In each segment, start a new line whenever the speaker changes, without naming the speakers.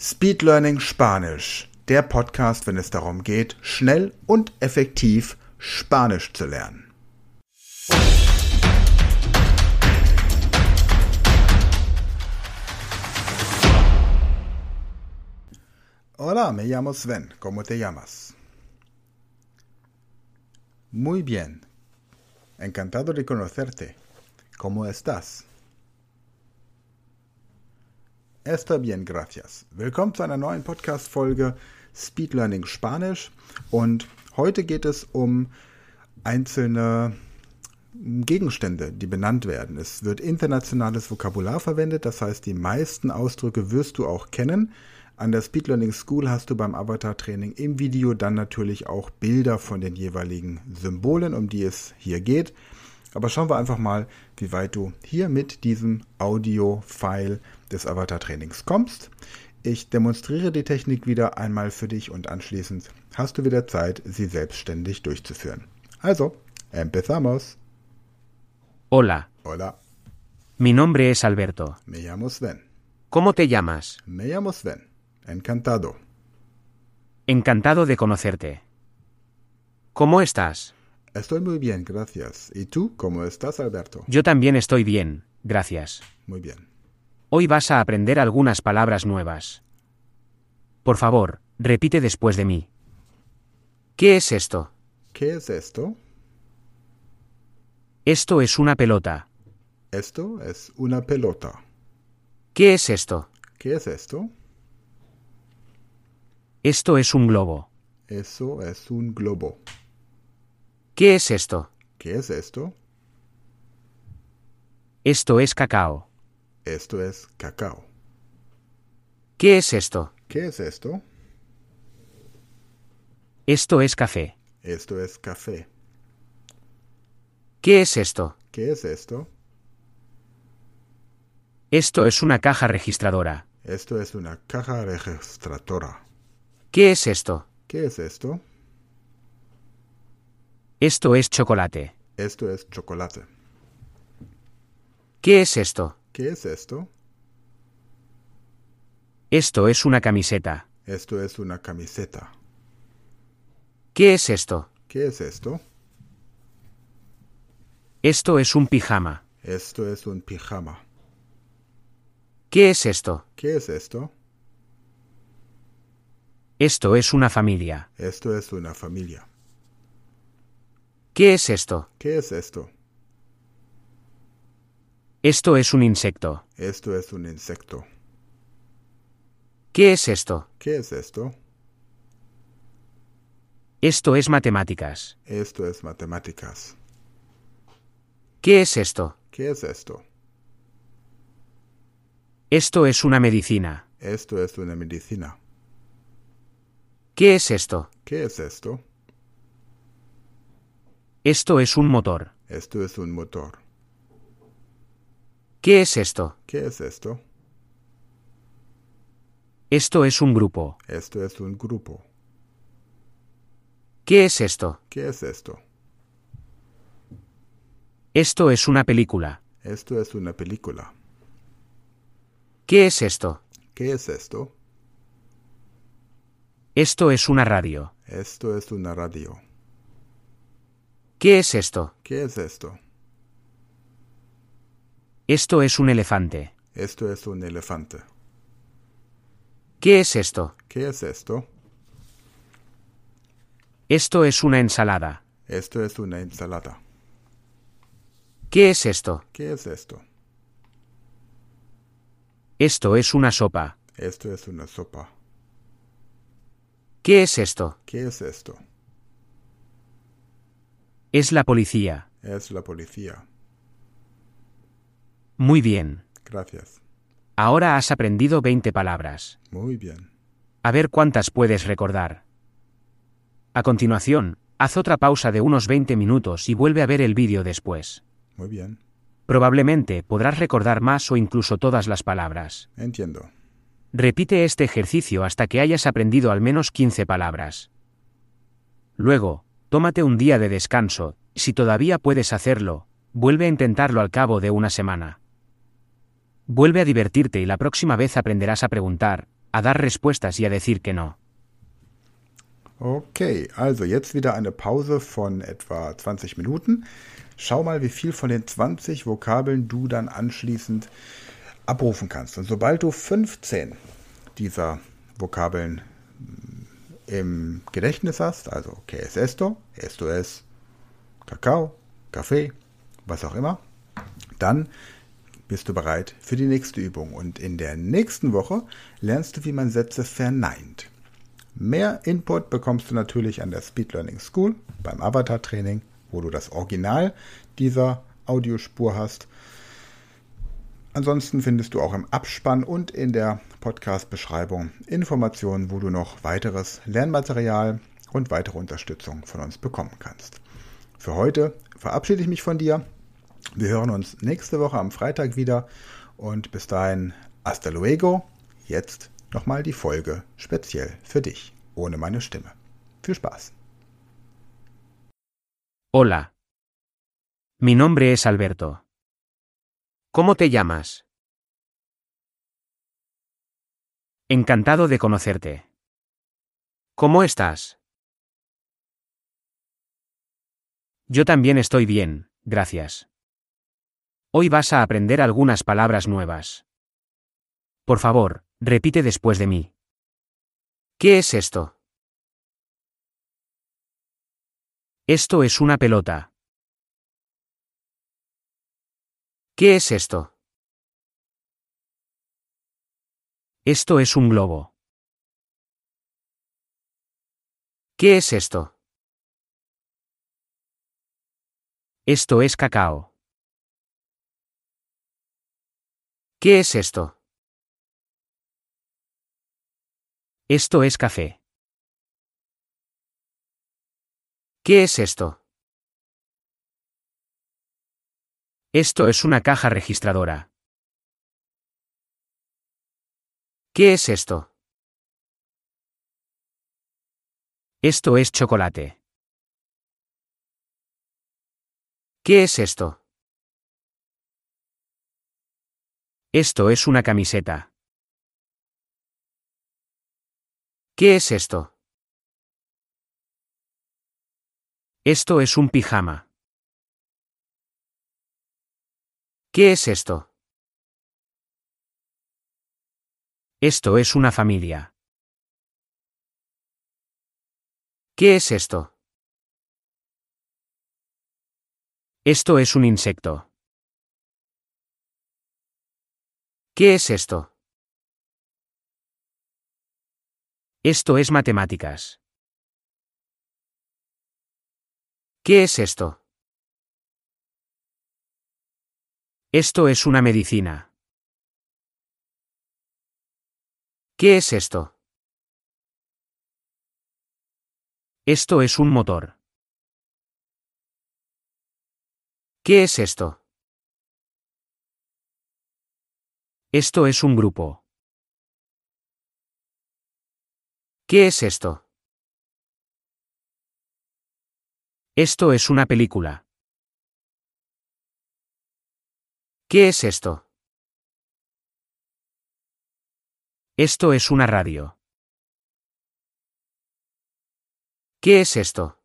Speed Learning Spanisch, der Podcast, wenn es darum geht, schnell und effektiv Spanisch zu lernen. Hola, me llamo Sven. ¿Cómo te llamas? Muy bien. Encantado de conocerte. ¿Cómo estás? Está bien, gracias. Willkommen zu einer neuen Podcast-Folge Speed Learning Spanisch. Und heute geht es um einzelne Gegenstände, die benannt werden. Es wird internationales Vokabular verwendet, das heißt, die meisten Ausdrücke wirst du auch kennen. An der Speed Learning School hast du beim Avatar-Training im Video dann natürlich auch Bilder von den jeweiligen Symbolen, um die es hier geht. Aber schauen wir einfach mal, wie weit du hier mit diesem Audio-File des Avatar-Trainings kommst. Ich demonstriere die Technik wieder einmal für dich und anschließend hast du wieder Zeit, sie selbstständig durchzuführen. Also, empezamos.
Hola,
Hola,
mi nombre es Alberto.
me llamo Sven.
¿Cómo te llamas?
Me llamo Sven. Encantado.
Encantado de conocerte. ¿Cómo estás?
Estoy muy bien, gracias. ¿Y tú cómo estás, Alberto?
Yo también estoy bien, gracias.
Muy bien.
Hoy vas a aprender algunas palabras nuevas. Por favor, repite después de mí. ¿Qué es esto?
¿Qué es esto?
Esto es una pelota.
Esto es una pelota.
¿Qué es esto?
¿Qué es esto?
Esto es un globo.
Eso es un globo.
¿Qué es esto?
¿Qué es esto?
Esto es cacao.
Esto es cacao.
¿Qué es esto?
¿Qué es esto?
Esto es café.
Esto es café.
¿Qué es esto?
¿Qué es esto?
Esto es una caja registradora.
Esto es una caja registradora.
¿Qué es esto?
¿Qué es esto?
Esto es chocolate.
Esto es chocolate.
¿Qué es esto?
¿Qué es esto?
Esto es una camiseta.
Esto es una camiseta.
¿Qué es esto?
¿Qué es esto?
Esto es un pijama.
Esto es un pijama.
¿Qué es esto?
¿Qué es esto?
Esto es una familia.
Esto es una familia.
¿Qué es esto?
¿Qué es esto?
Esto es un insecto.
Esto es un insecto.
¿Qué es esto?
¿Qué es esto?
Esto es matemáticas.
Esto es matemáticas.
¿Qué es esto?
¿Qué es esto?
Esto es una medicina.
Esto es una medicina.
¿Qué es esto?
¿Qué es esto?
Esto es un motor.
Esto es un motor.
¿Qué es esto?
¿Qué es esto?
Esto es un grupo.
Esto es un grupo.
¿Qué es esto?
¿Qué es esto?
Esto es una película.
Esto es una película.
¿Qué es esto?
¿Qué es esto?
Esto es una radio.
Esto es una radio.
¿Qué es esto?
¿Qué es esto?
Esto es un elefante.
Esto es un elefante.
¿Qué es esto?
¿Qué es esto?
Esto es una ensalada.
Esto es una ensalada.
¿Qué es esto?
¿Qué es esto?
Esto es una sopa.
Esto es una sopa.
¿Qué es esto?
¿Qué es esto?
Es la policía.
Es la policía.
Muy bien.
Gracias.
Ahora has aprendido 20 palabras.
Muy bien.
A ver cuántas puedes recordar. A continuación, haz otra pausa de unos 20 minutos y vuelve a ver el vídeo después.
Muy bien.
Probablemente podrás recordar más o incluso todas las palabras.
Entiendo.
Repite este ejercicio hasta que hayas aprendido al menos 15 palabras. Luego, tómate un día de descanso, si todavía puedes hacerlo, vuelve a intentarlo al cabo de una semana. Vuelve a divertirte y la próxima vez aprenderás a preguntar, a dar respuestas y a decir que no.
Okay, also jetzt wieder eine Pause von etwa 20 Minuten. Schau mal, wie viel von den 20 Vokabeln du dann anschließend abrufen kannst. Und sobald du 15 dieser Vokabeln im Gedächtnis hast, also que es esto, esto es Kakao, Kaffee, was auch immer, dann bist du bereit für die nächste Übung. Und in der nächsten Woche lernst du, wie man Sätze verneint. Mehr Input bekommst du natürlich an der Speed Learning School beim Avatar-Training, wo du das Original dieser Audiospur hast. Ansonsten findest du auch im Abspann und in der Podcast-Beschreibung Informationen, wo du noch weiteres Lernmaterial und weitere Unterstützung von uns bekommen kannst. Für heute verabschiede ich mich von dir. Wir hören uns nächste Woche am Freitag wieder und bis dahin hasta luego. Jetzt nochmal die Folge speziell für dich, ohne meine Stimme. Viel Spaß.
Hola. Mi nombre es Alberto. ¿Cómo te llamas? Encantado de conocerte. ¿Cómo estás? Yo también estoy bien, gracias. Hoy vas a aprender algunas palabras nuevas. Por favor, repite después de mí. ¿Qué es esto? Esto es una pelota. ¿Qué es esto? Esto es un globo. ¿Qué es esto? Esto es cacao. ¿Qué es esto? Esto es café. ¿Qué es esto? Esto es una caja registradora. ¿Qué es esto? Esto es chocolate. ¿Qué es esto? Esto es una camiseta. ¿Qué es esto? Esto es un pijama. ¿Qué es esto? Esto es una familia. ¿Qué es esto? Esto es un insecto. ¿Qué es esto? Esto es matemáticas. ¿Qué es esto? Esto es una medicina. ¿Qué es esto? Esto es un motor. ¿Qué es esto? Esto es un grupo. ¿Qué es esto? Esto es una película. ¿Qué es esto? Esto es una radio. ¿Qué es esto?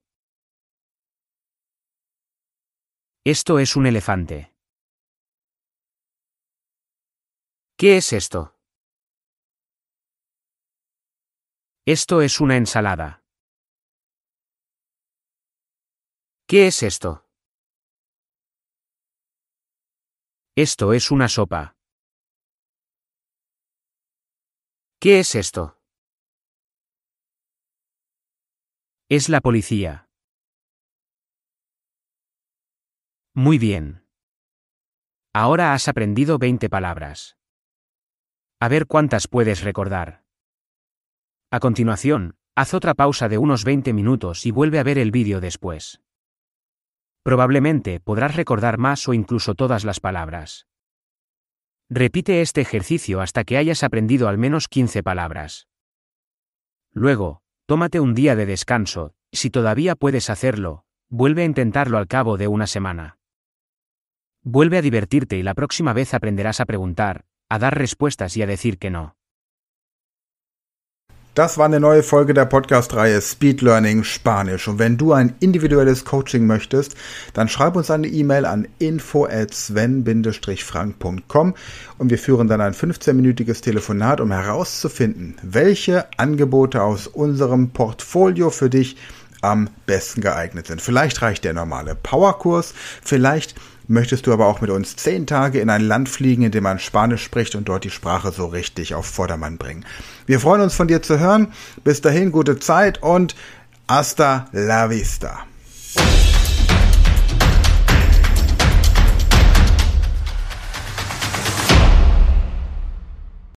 Esto es un elefante. ¿Qué es esto? Esto es una ensalada. ¿Qué es esto? Esto es una sopa. ¿Qué es esto? Es la policía. Muy bien. Ahora has aprendido 20 palabras. A ver cuántas puedes recordar. A continuación, haz otra pausa de unos 20 minutos y vuelve a ver el vídeo después. Probablemente podrás recordar más o incluso todas las palabras. Repite este ejercicio hasta que hayas aprendido al menos 15 palabras. Luego, tómate un día de descanso, si todavía puedes hacerlo, vuelve a intentarlo al cabo de una semana. Vuelve a divertirte y la próxima vez aprenderás a preguntar, a dar respuestas y a decir que no.
Das war eine neue Folge der Podcast-Reihe Speed Learning Spanisch. Und wenn du ein individuelles Coaching möchtest, dann schreib uns eine E-Mail an info@sven-frank.com und wir führen dann ein 15-minütiges Telefonat, um herauszufinden, welche Angebote aus unserem Portfolio für dich am besten geeignet sind. Vielleicht reicht der normale Powerkurs, vielleicht Möchtest du aber auch mit uns zehn Tage in ein Land fliegen, in dem man Spanisch spricht und dort die Sprache so richtig auf Vordermann bringen? Wir freuen uns von dir zu hören. Bis dahin gute Zeit und hasta la vista.